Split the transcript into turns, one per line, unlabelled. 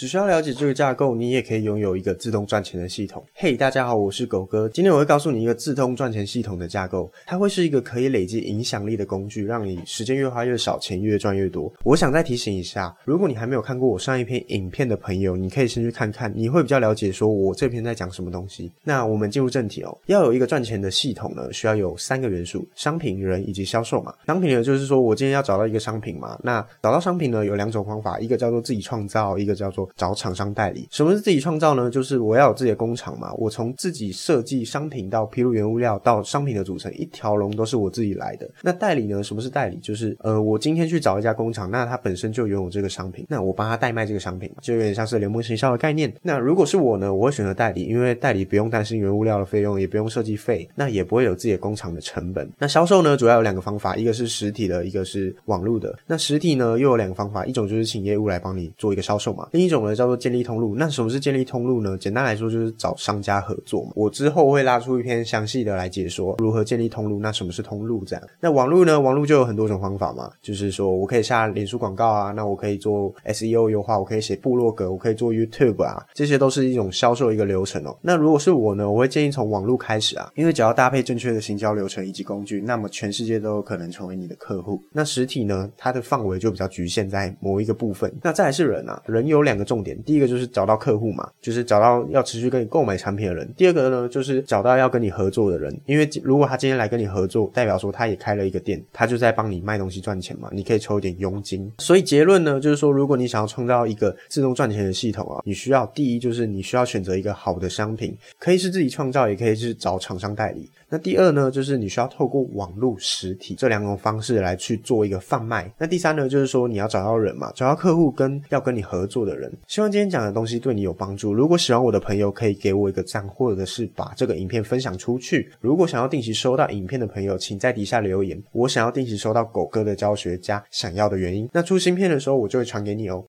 只需要了解这个架构，你也可以拥有一个自动赚钱的系统。嘿，大家好，我是狗哥，今天我会告诉你一个自动赚钱系统的架构，它会是一个可以累积影响力的工具，让你时间越花越少，钱越赚越多。我想再提醒一下，如果你还没有看过我上一篇影片的朋友，你可以先去看看，你会比较了解说我这篇在讲什么东西。那我们进入正题哦，要有一个赚钱的系统呢，需要有三个元素：商品、人以及销售嘛。商品呢，就是说我今天要找到一个商品嘛，那找到商品呢，有两种方法，一个叫做自己创造，一个叫做找厂商代理。什么是自己创造呢？就是我要有自己的工厂嘛，我从自己设计商品到披露原物料到商品的组成，一条龙都是我自己来的。那代理呢？什么是代理？就是呃，我今天去找一家工厂，那它本身就拥有这个商品，那我帮他代卖这个商品，就有点像是联盟行销的概念。那如果是我呢，我会选择代理，因为代理不用担心原物料的费用，也不用设计费，那也不会有自己的工厂的成本。那销售呢，主要有两个方法，一个是实体的，一个是网络的。那实体呢，又有两个方法，一种就是请业务来帮你做一个销售嘛，另一种呢叫做建立通路。那什么是建立通路呢？简单来说就是找商家合作嘛。我之后会拉出一篇详细的来解说如何建立通路。那什么是通路？这样，那网络呢？网络就有很多种方法嘛，就是说我可以下脸书广告啊，那我可以做 SEO 优化，我可以写部落格，我可以做 YouTube 啊，这些都是一种销售一个流程哦。那如果是我呢，我会建议从网络开始啊，因为只要搭配正确的行销流程以及工具，那么全世界都有可能成为你的客户。那实体呢，它的范围就比较局限在某一个部分。那再来是人啊，人有两个重点，第一个就是找到客户嘛，就是找到要持续跟你购买产品的人；第二个呢，就是找到要跟你合作的人，因为如果他今天来跟你合作，代表说他也开了一个店，他就在帮你卖东西赚钱嘛，你可以抽一点佣金。所以结论呢，就是说，如果你想要创造一个自动赚钱的系统啊，你需要第一就是你需要选择一个好的商品，可以是自己创造，也可以是找厂商代理。那第二呢，就是你需要透过网络实体这两种方式来去做一个贩卖。那第三呢，就是说你要找到人嘛，找到客户跟要跟你合作的人。希望今天讲的东西对你有帮助。如果喜欢我的朋友，可以给我一个赞，或者是把这个影片分享出去。如果想要定期收到影片的朋友，请在底下留言。我想要定期收到狗哥的教学加想要的原因。那出新片的时候，我就会传给你哦。